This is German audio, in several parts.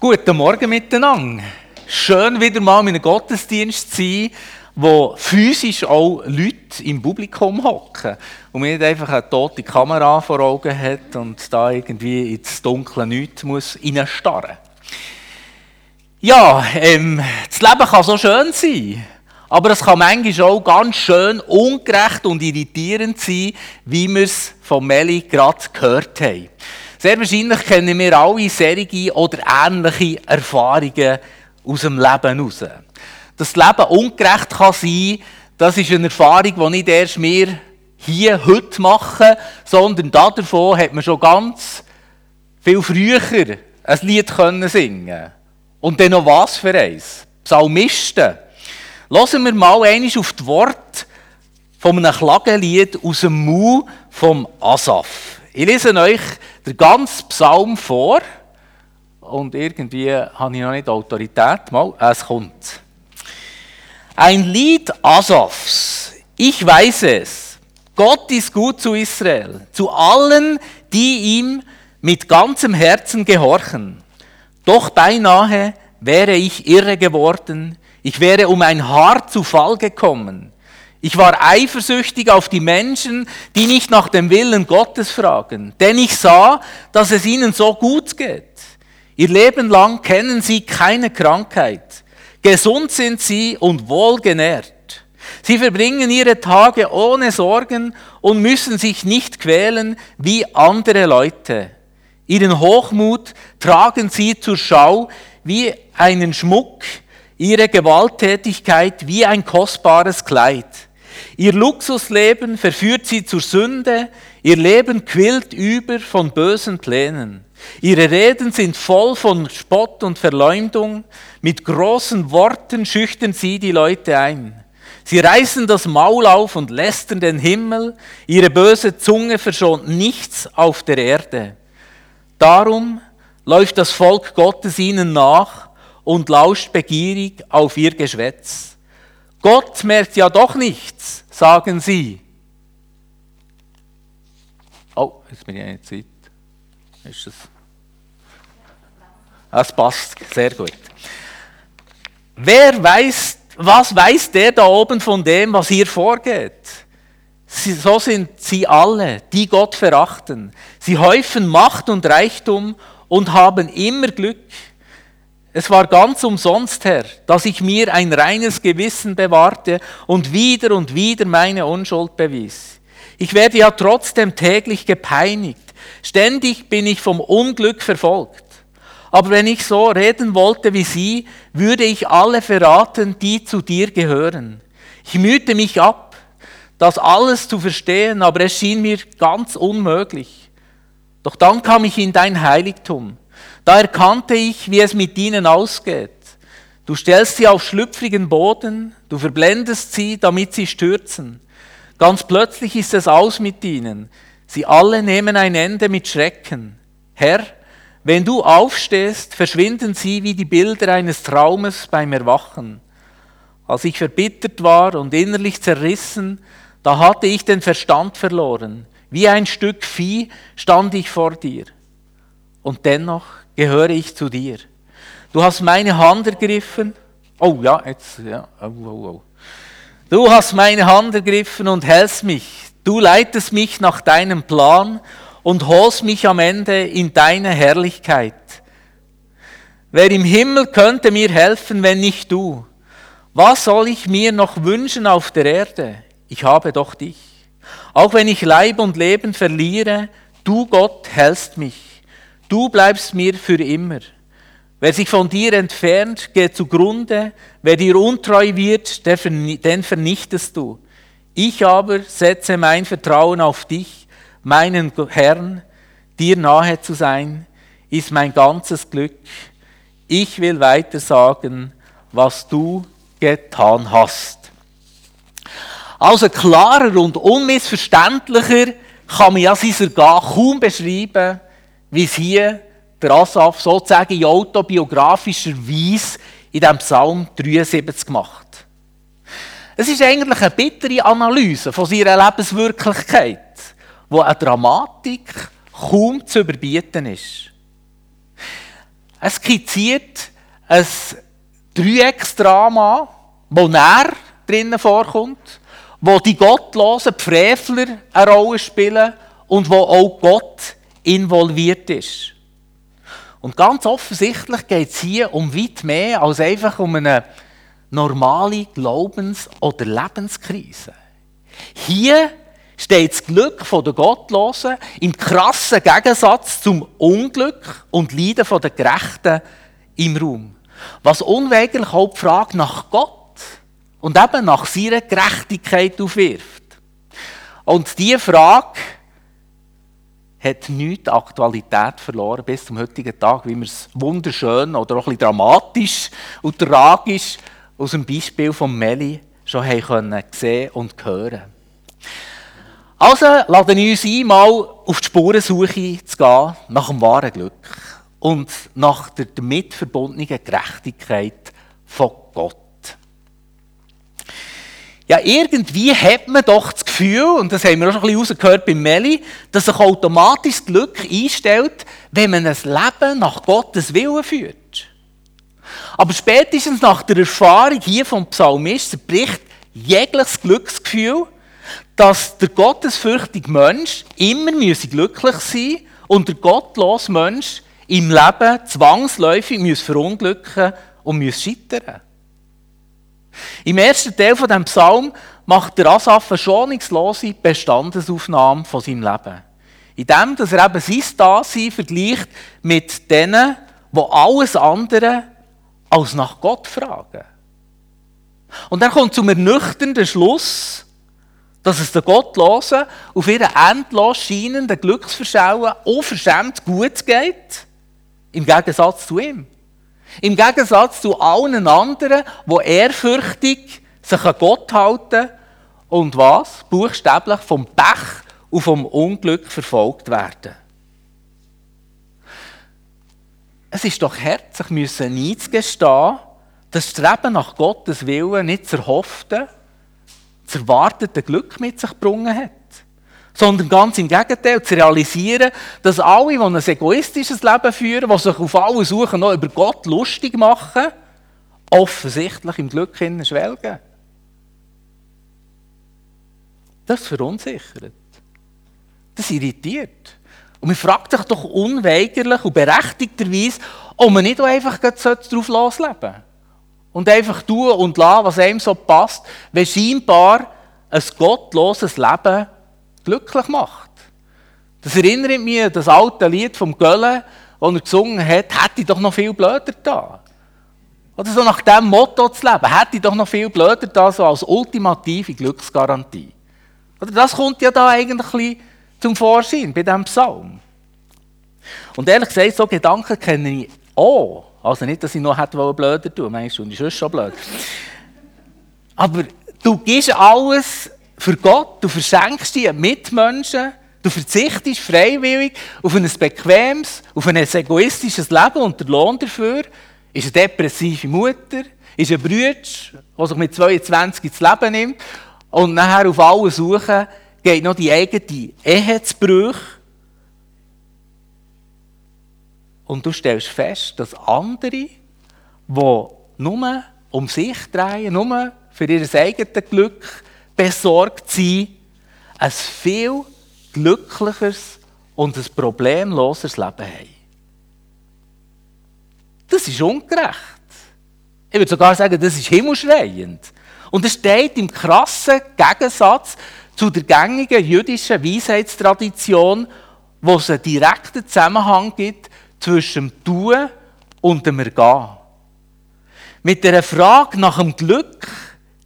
Guten Morgen miteinander. Schön wieder mal in einem Gottesdienst zu sein, wo physisch auch Leute im Publikum hocken und man nicht einfach eine tote Kamera vor Augen hat und da irgendwie ins dunkle Nichts muss reinstarren. Ja, ähm, das Leben kann so schön sein, aber es kann manchmal auch ganz schön ungerecht und irritierend sein, wie wir es von Meli gerade gehört haben. Sehr wahrscheinlich kennen wir alle serige oder ähnliche Erfahrungen aus dem Leben heraus. Dass das Leben ungerecht kann sein das ist eine Erfahrung, die nicht erst wir hier heute machen, sondern davon hat man schon ganz viel früher ein Lied können singen Und dann noch was für eins? Psalmisten. Lassen wir mal einmal auf die Worte von einem Klagelied aus dem Mu vom Asaf. Ich lese euch den ganzen Psalm vor und irgendwie habe ich noch nicht Autorität. Mal, es kommt. Ein Lied Asafs. Ich weiß es. Gott ist gut zu Israel, zu allen, die ihm mit ganzem Herzen gehorchen. Doch beinahe wäre ich irre geworden, ich wäre um ein Haar zu Fall gekommen. Ich war eifersüchtig auf die Menschen, die nicht nach dem Willen Gottes fragen, denn ich sah, dass es ihnen so gut geht. Ihr Leben lang kennen sie keine Krankheit. Gesund sind sie und wohlgenährt. Sie verbringen ihre Tage ohne Sorgen und müssen sich nicht quälen wie andere Leute. Ihren Hochmut tragen sie zur Schau wie einen Schmuck, ihre Gewalttätigkeit wie ein kostbares Kleid. Ihr Luxusleben verführt sie zur Sünde, ihr Leben quillt über von bösen Plänen. Ihre Reden sind voll von Spott und Verleumdung, mit großen Worten schüchtern sie die Leute ein. Sie reißen das Maul auf und lästern den Himmel, ihre böse Zunge verschont nichts auf der Erde. Darum läuft das Volk Gottes ihnen nach und lauscht begierig auf ihr Geschwätz. Gott merkt ja doch nichts, sagen sie. Oh, jetzt bin ich eine Zeit. Ist es? Das passt sehr gut. Wer weiß, was weiß der da oben von dem, was hier vorgeht? Sie, so sind sie alle, die Gott verachten. Sie häufen Macht und Reichtum und haben immer Glück. Es war ganz umsonst, Herr, dass ich mir ein reines Gewissen bewahrte und wieder und wieder meine Unschuld bewies. Ich werde ja trotzdem täglich gepeinigt. Ständig bin ich vom Unglück verfolgt. Aber wenn ich so reden wollte wie Sie, würde ich alle verraten, die zu dir gehören. Ich mühte mich ab, das alles zu verstehen, aber es schien mir ganz unmöglich. Doch dann kam ich in dein Heiligtum. Da erkannte ich, wie es mit ihnen ausgeht. Du stellst sie auf schlüpfrigen Boden, du verblendest sie, damit sie stürzen. Ganz plötzlich ist es aus mit ihnen. Sie alle nehmen ein Ende mit Schrecken. Herr, wenn du aufstehst, verschwinden sie wie die Bilder eines Traumes beim Erwachen. Als ich verbittert war und innerlich zerrissen, da hatte ich den Verstand verloren. Wie ein Stück Vieh stand ich vor dir. Und dennoch gehöre ich zu dir. Du hast meine Hand ergriffen. Oh ja, jetzt, ja. Oh, oh, oh. Du hast meine Hand ergriffen und hältst mich. Du leitest mich nach deinem Plan und holst mich am Ende in deine Herrlichkeit. Wer im Himmel könnte mir helfen, wenn nicht du? Was soll ich mir noch wünschen auf der Erde? Ich habe doch dich. Auch wenn ich Leib und Leben verliere, du Gott hältst mich. Du bleibst mir für immer. Wer sich von dir entfernt, geht zugrunde. Wer dir untreu wird, den vernichtest du. Ich aber setze mein Vertrauen auf dich, meinen Herrn. Dir nahe zu sein, ist mein ganzes Glück. Ich will weiter sagen, was du getan hast. Also klarer und unmissverständlicher kann man ja sein Ergehen kaum beschreiben, wie es hier der Asaf sozusagen in autobiografischer Weise in diesem Psalm 73 macht. Es ist eigentlich eine bittere Analyse von seiner Lebenswirklichkeit, wo eine Dramatik kaum zu überbieten ist. Es skizziert ein Dreiecksdrama, wo er drinnen vorkommt, wo die gottlosen Frevler eine Rolle spielen und wo auch Gott involviert ist. Und ganz offensichtlich geht es hier um weit mehr als einfach um eine normale Glaubens- oder Lebenskrise. Hier steht das Glück der Gottlosen im krassen Gegensatz zum Unglück und Leiden der Gerechten im Raum. Was unweigerlich auch die Frage nach Gott und eben nach seiner Gerechtigkeit aufwirft. Und diese Frage hat nicht Aktualität verloren bis zum heutigen Tag, wie wir es wunderschön oder auch ein dramatisch und tragisch aus dem Beispiel von Meli schon haben können sehen und hören. Also laden wir uns ein, mal auf die Spurensuche zu gehen nach dem wahren Glück und nach der damit verbundenen Gerechtigkeit von Gott. Ja, irgendwie hat man doch das Gefühl, und das haben wir auch schon ein bisschen rausgehört bei Meli, dass sich automatisch Glück einstellt, wenn man ein Leben nach Gottes Willen führt. Aber spätestens nach der Erfahrung hier vom Psalmist zerbricht jegliches Glücksgefühl, dass der gottesfürchtige Mensch immer glücklich sein muss und der gottlose Mensch im Leben zwangsläufig muss verunglücken und muss scheitern. Im ersten Teil von dem Psalm macht der Asaf eine schonungslose Bestandesaufnahme von seinem Leben. Indem dass er eben sein Dasein vergleicht mit denen, die alles andere als nach Gott fragen. Und er kommt zum ernüchternden Schluss, dass es den Gottlosen auf ihren endlos scheinenden Glücksverschauen unverschämt gut geht, im Gegensatz zu ihm. Im Gegensatz zu allen anderen, die ehrfürchtig sich an Gott halten und was? Buchstäblich vom Pech und vom Unglück verfolgt werden. Es ist doch hart, sich müssen einzugestehen, das Streben nach Gottes Willen nicht das erhoffte, das erwartete Glück mit sich gebracht hat sondern ganz im Gegenteil, zu realisieren, dass alle, die ein egoistisches Leben führen, die sich auf alle suchen, noch über Gott lustig machen, offensichtlich im Glück schwelgen. Das verunsichert. Das irritiert. Und man fragt sich doch unweigerlich und berechtigterweise, ob man nicht einfach darauf losleben Und einfach tun und lassen, was einem so passt, wenn scheinbar ein gottloses Leben glücklich macht. Das erinnert mich an das alte Lied vom Gölle, das er gesungen hat, hätte ich doch noch viel blöder da. Oder so nach dem Motto zu leben, hätte ich doch noch viel blöder da, so als ultimative Glücksgarantie. Oder das kommt ja da eigentlich zum Vorschein bei diesem Psalm. Und ehrlich gesagt, so Gedanken kenne ich auch. Also nicht, dass ich noch hätte blöder tun meinst du, und ist schon blöd. Aber du gibst alles für Gott, du verschenkst dir Mitmenschen, du verzichtest freiwillig auf ein bequemes, auf ein egoistisches Leben und der Lohn dafür ist eine depressive Mutter, ist ein Bruder, der sich mit 22 ins Leben nimmt und nachher auf alle suchen, geht noch die eigene Ehe zu Bruch. Und du stellst fest, dass andere, die nur um sich drehen, nur für ihr eigenes Glück besorgt sein, ein viel glücklicheres und ein problemloseres Leben haben. Das ist ungerecht. Ich würde sogar sagen, das ist himmelschreiend. Und es steht im krassen Gegensatz zu der gängigen jüdischen Weisheitstradition, wo es einen direkten Zusammenhang gibt zwischen dem Tun und dem Ergehen. Mit der Frage nach dem Glück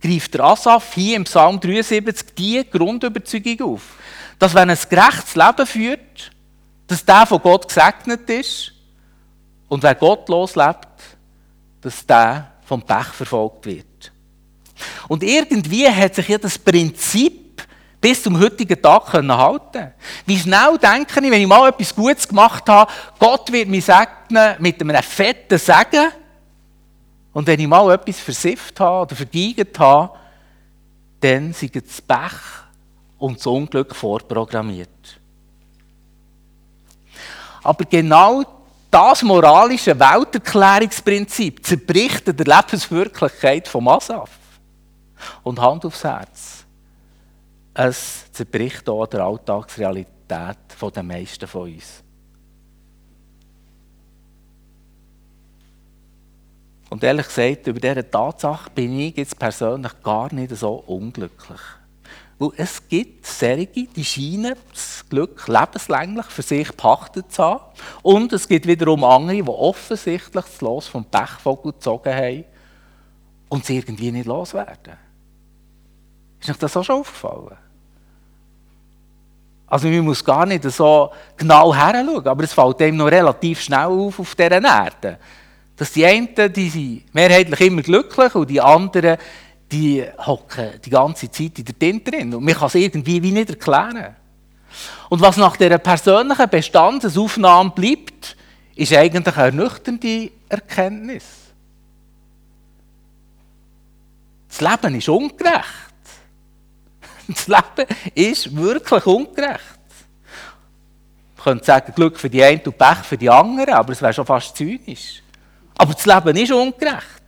greift der Asaf hier im Psalm 73 die Grundüberzeugung auf, dass wenn ein gerechtes Leben führt, dass der von Gott gesegnet ist und wer gottlos lebt, dass der vom Pech verfolgt wird. Und irgendwie hat sich ja das Prinzip bis zum heutigen Tag können halten. Wie schnell denke ich, wenn ich mal etwas Gutes gemacht habe, Gott wird mich segnen mit einem fetten Segen und wenn ich mal etwas versifft habe oder vergeigt habe, dann sind das Pech und das Unglück vorprogrammiert. Aber genau das moralische Welterklärungsprinzip zerbricht in der Lebenswirklichkeit vom Asaf. Und Hand aufs Herz. Es zerbricht auch der Alltagsrealität der meisten von uns. Und ehrlich gesagt, über diese Tatsache bin ich jetzt persönlich gar nicht so unglücklich. Weil es gibt solche, die scheinen das Glück lebenslänglich für sich pachtet zu haben. Und es gibt wiederum andere, die offensichtlich das Los vom Pechvogel gezogen haben und sie irgendwie nicht loswerden. Ist euch das auch schon aufgefallen? Also man muss gar nicht so genau heranschauen, aber es fällt einem noch relativ schnell auf auf dieser Erde. Dass die einen, die sind mehrheitlich immer glücklich und die anderen, die hocken die ganze Zeit in der Tinte drin. Und man kann es irgendwie wie nicht erklären. Und was nach dieser persönlichen Bestandsaufnahme bleibt, ist eigentlich eine ernüchternde Erkenntnis. Das Leben ist ungerecht. Das Leben ist wirklich ungerecht. Man könnte sagen, Glück für die einen und Pech für die anderen, aber es wäre schon fast zynisch. Aber das Leben ist ungerecht.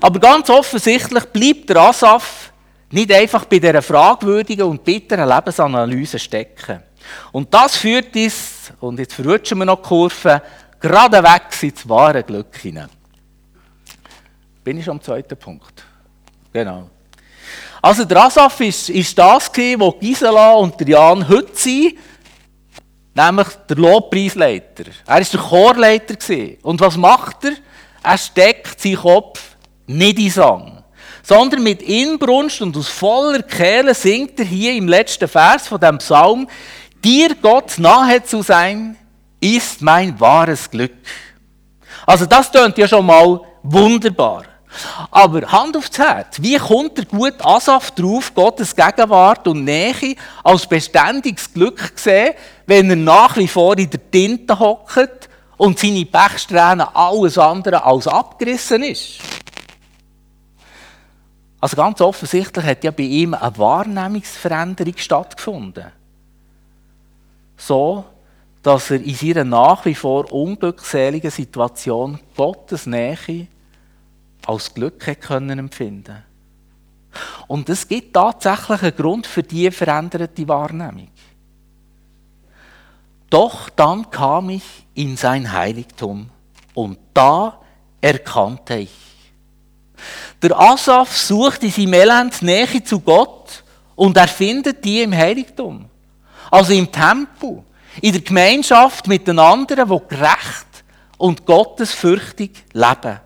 Aber ganz offensichtlich bleibt der Asaf nicht einfach bei dieser fragwürdigen und bitteren Lebensanalyse stecken. Und das führt uns, und jetzt verrutschen wir noch die Kurve, geradewegs ins wahre Glück hinein. Bin ich schon am zweiten Punkt? Genau. Also der Asaf ist, ist das wo Gisela und Jan heute sind, nämlich der Lobpreisleiter. Er war der Chorleiter. Und was macht er? Er steckt seinen Kopf nicht in Sang, sondern mit Inbrunst und aus voller Kehle singt er hier im letzten Vers von dem Psalm, dir Gott nahe zu sein, ist mein wahres Glück. Also das tönt ja schon mal wunderbar. Aber Hand aufs Herz, wie kommt der gute Asaf drauf, Gottes Gegenwart und Nähe als beständiges Glück sehen, wenn er nach wie vor in der Tinte hockt und seine Pechsträhne alles andere als abgerissen ist? Also ganz offensichtlich hat ja bei ihm eine Wahrnehmungsveränderung stattgefunden. So, dass er in seiner nach wie vor unglückseligen Situation Gottes Nähe als Glück können empfinden Und es gibt tatsächlich einen Grund für diese veränderte Wahrnehmung. Doch dann kam ich in sein Heiligtum und da erkannte ich, der Asaf sucht in seinem Elend Nähe zu Gott und er findet die im Heiligtum. Also im Tempel, in der Gemeinschaft mit den anderen, die gerecht und gottesfürchtig leben.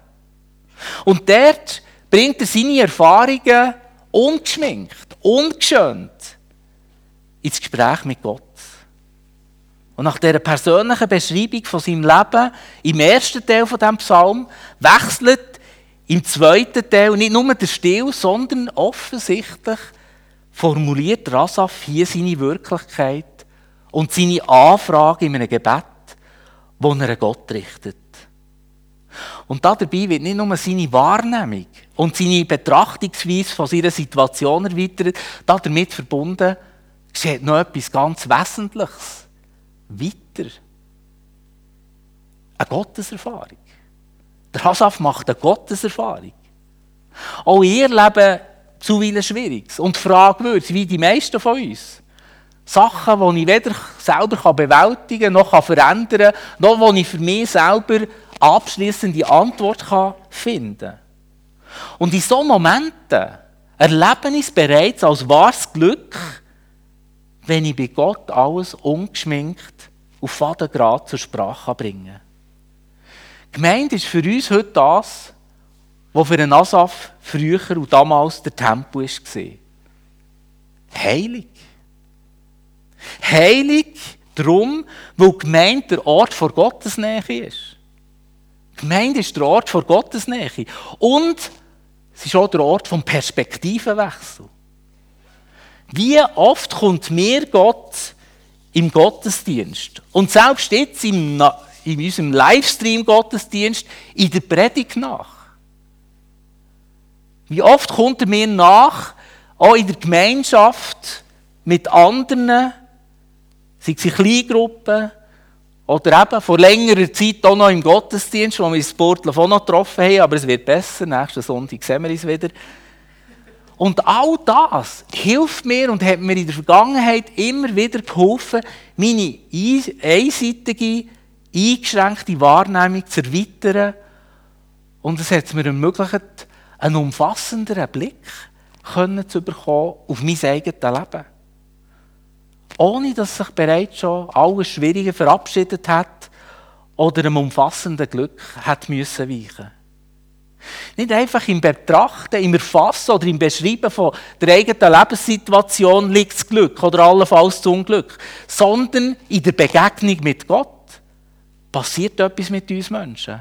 Und dort bringt er seine Erfahrungen ungeschminkt, ungeschönt ins Gespräch mit Gott. Und nach dieser persönlichen Beschreibung von seinem Leben im ersten Teil von dem Psalm wechselt im zweiten Teil nicht nur der Stil, sondern offensichtlich formuliert Rasaf hier seine Wirklichkeit und seine Anfrage in einem Gebet, wo er an Gott richtet. Und dabei wird nicht nur seine Wahrnehmung und seine Betrachtungsweise von seiner Situation erweitert, damit verbunden geschieht noch etwas ganz Wesentliches. Weiter. Eine Gotteserfahrung. Der Hasaf macht eine Gotteserfahrung. Auch ihr Leben zuweilen schwierig und fragwürdig, wie die meisten von uns. Sachen, die ich weder selber bewältigen kann, noch verändern kann, noch wo ich für mich selber abschließende Antwort finden kann. Und in solchen Momenten erlebe ich es bereits als wahres Glück, wenn ich bei Gott alles ungeschminkt auf Fadengrad zur Sprache bringe. Gemeinde ist für uns heute das, was für einen Asaf früher und damals der Tempel war. Heilig. Heilig darum, weil Gemeinde der Ort vor Gottes Nähe ist. Gemeinde ist der Ort vor Gottes Nähe. Und es ist auch der Ort vom Perspektivenwechsel. Wie oft kommt mir Gott im Gottesdienst und selbst jetzt im in unserem Livestream-Gottesdienst in der Predigt nach. Wie oft kommt er mir nach, auch in der Gemeinschaft mit anderen, sei es in Kleingruppen Oder eben vor längerer Zeit auch noch im Gottesdienst, wo wir uns Sportler auch noch getroffen haben, aber es wird besser, nächsten Sonntag sehen wir uns wieder. Und all das hilft mir und hat mir in der Vergangenheit immer wieder geholfen, meine einseitige, eingeschränkte Wahrnehmung zu erweitern. Und es hat mir ermöglicht, einen umfassenderen Blick zu bekommen auf mein eigenes Leben. Ohne dass sich bereits schon alles Schwierige verabschiedet hat oder einem umfassenden Glück hat müssen weichen. Nicht einfach im Betrachten, im Erfassen oder im Beschreiben von der eigenen Lebenssituation liegt das Glück oder allenfalls das Unglück, sondern in der Begegnung mit Gott passiert etwas mit uns Menschen,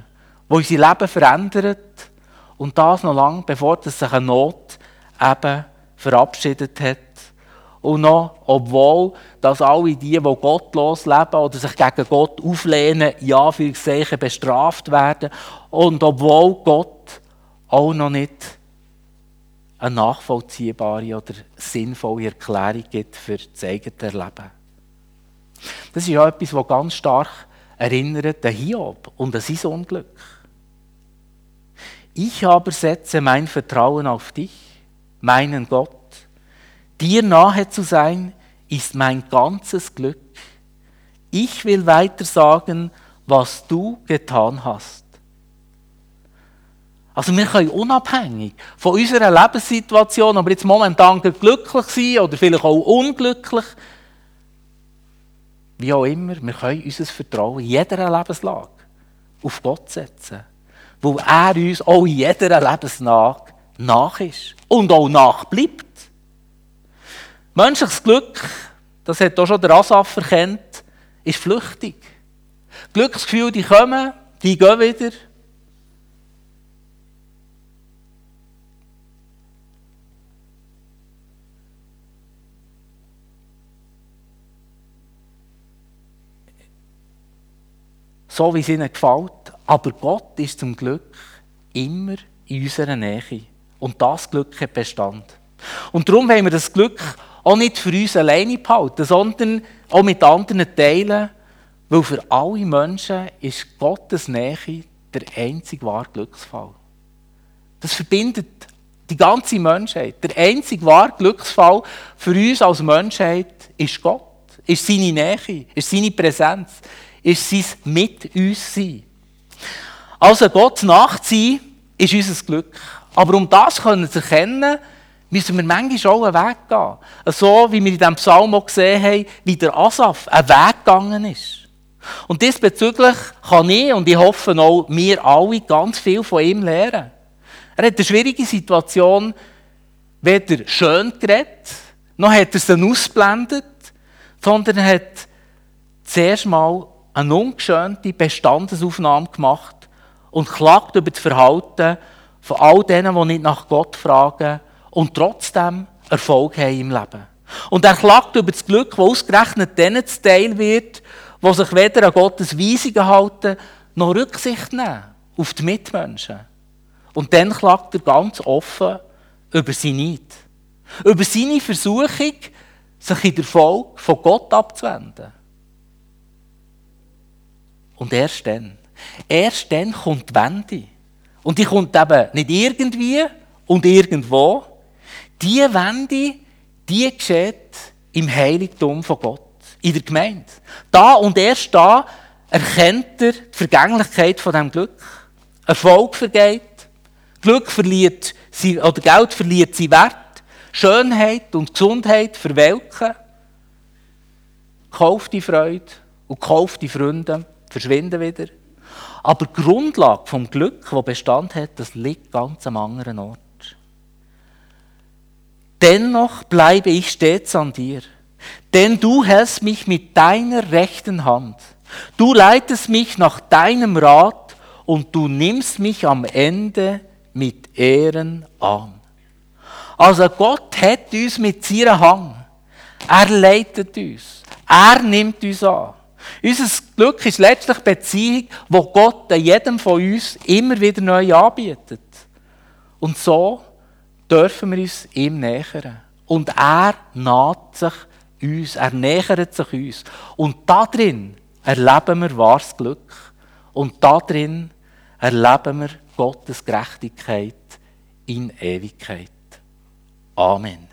wo unser Leben verändert und das noch lange bevor sich eine Not eben verabschiedet hat. Und noch, obwohl, dass alle die, die gottlos leben oder sich gegen Gott auflehnen, ja für bestraft werden. Und obwohl Gott auch noch nicht eine nachvollziehbare oder sinnvolle Erklärung gibt für das eigene Leben. Das ist ja etwas, was ganz stark erinnert an Hiob und an sein Unglück. Ich aber setze mein Vertrauen auf dich, meinen Gott. Dir nahe zu sein, ist mein ganzes Glück. Ich will weiter sagen, was du getan hast. Also wir können unabhängig von unserer Lebenssituation, aber jetzt momentan glücklich sein oder vielleicht auch unglücklich, wie auch immer, wir können unser Vertrauen in jeder Lebenslage auf Gott setzen. Weil er uns auch in jeder Lebenslage nach ist und auch nachbleibt. Menschliches Glück, das hat auch schon der Asaf erkannt, ist flüchtig. Glücksgefühle, die kommen, die gehen wieder. So wie es ihnen gefällt. Aber Gott ist zum Glück immer in unserer Nähe. Und das Glück hat Bestand. Und darum wollen wir das Glück auch nicht für uns alleine behalten, sondern auch mit anderen teilen, weil für alle Menschen ist Gottes Nähe der einzige wahre Glücksfall. Das verbindet die ganze Menschheit. Der einzige wahre Glücksfall für uns als Menschheit ist Gott, ist seine Nähe, ist seine Präsenz, ist sein mit uns sein. Also Gott nachziehen ist unser Glück. Aber um das zu erkennen, müssen wir manchmal auch einen Weg gehen. So wie wir in diesem Psalm auch gesehen haben, wie der Asaf einen Weg gegangen ist. Und diesbezüglich kann ich und ich hoffe auch wir alle ganz viel von ihm lernen. Er hat eine schwierige Situation weder schön geredet, noch hat er sie ausblendet, sondern er hat zuerst mal eine ungeschönte Bestandesaufnahme gemacht und klagt über das Verhalten von all denen, die nicht nach Gott fragen und trotzdem Erfolg haben im Leben. Und er klagt über das Glück, das ausgerechnet denen zuteil wird, die sich weder an Gottes Weisungen halten, noch Rücksicht nehmen auf die Mitmenschen. Und dann klagt er ganz offen über seine Neid. Über seine Versuchung, sich in der Folge von Gott abzuwenden. Und erst dann, erst dann kommt die Wende. Und die kommt eben nicht irgendwie und irgendwo. Die Wende, die geschieht im Heiligtum von Gott, in der Gemeinde. Da und erst da erkennt er die Vergänglichkeit von dem Glück. Erfolg vergeht, Glück verliert, oder Geld verliert seinen Wert, Schönheit und Gesundheit verwelken, kauft die Freude und kauft die Freunde verschwinden wieder. Aber die Grundlage vom Glück, das Bestand hat, das liegt ganz am anderen Ort. Dennoch bleibe ich stets an dir, denn du hältst mich mit deiner rechten Hand. Du leitest mich nach deinem Rat und du nimmst mich am Ende mit Ehren an. Also Gott hat uns mit seiner Hand. Er leitet uns. Er nimmt uns an. Unser Glück ist letztlich die Beziehung, die Gott jedem von uns immer wieder neu anbietet. Und so dürfen wir uns ihm nähern. Und er naht sich uns, er nähert sich uns. Und darin erleben wir wahres Glück. Und darin erleben wir Gottes Gerechtigkeit in Ewigkeit. Amen.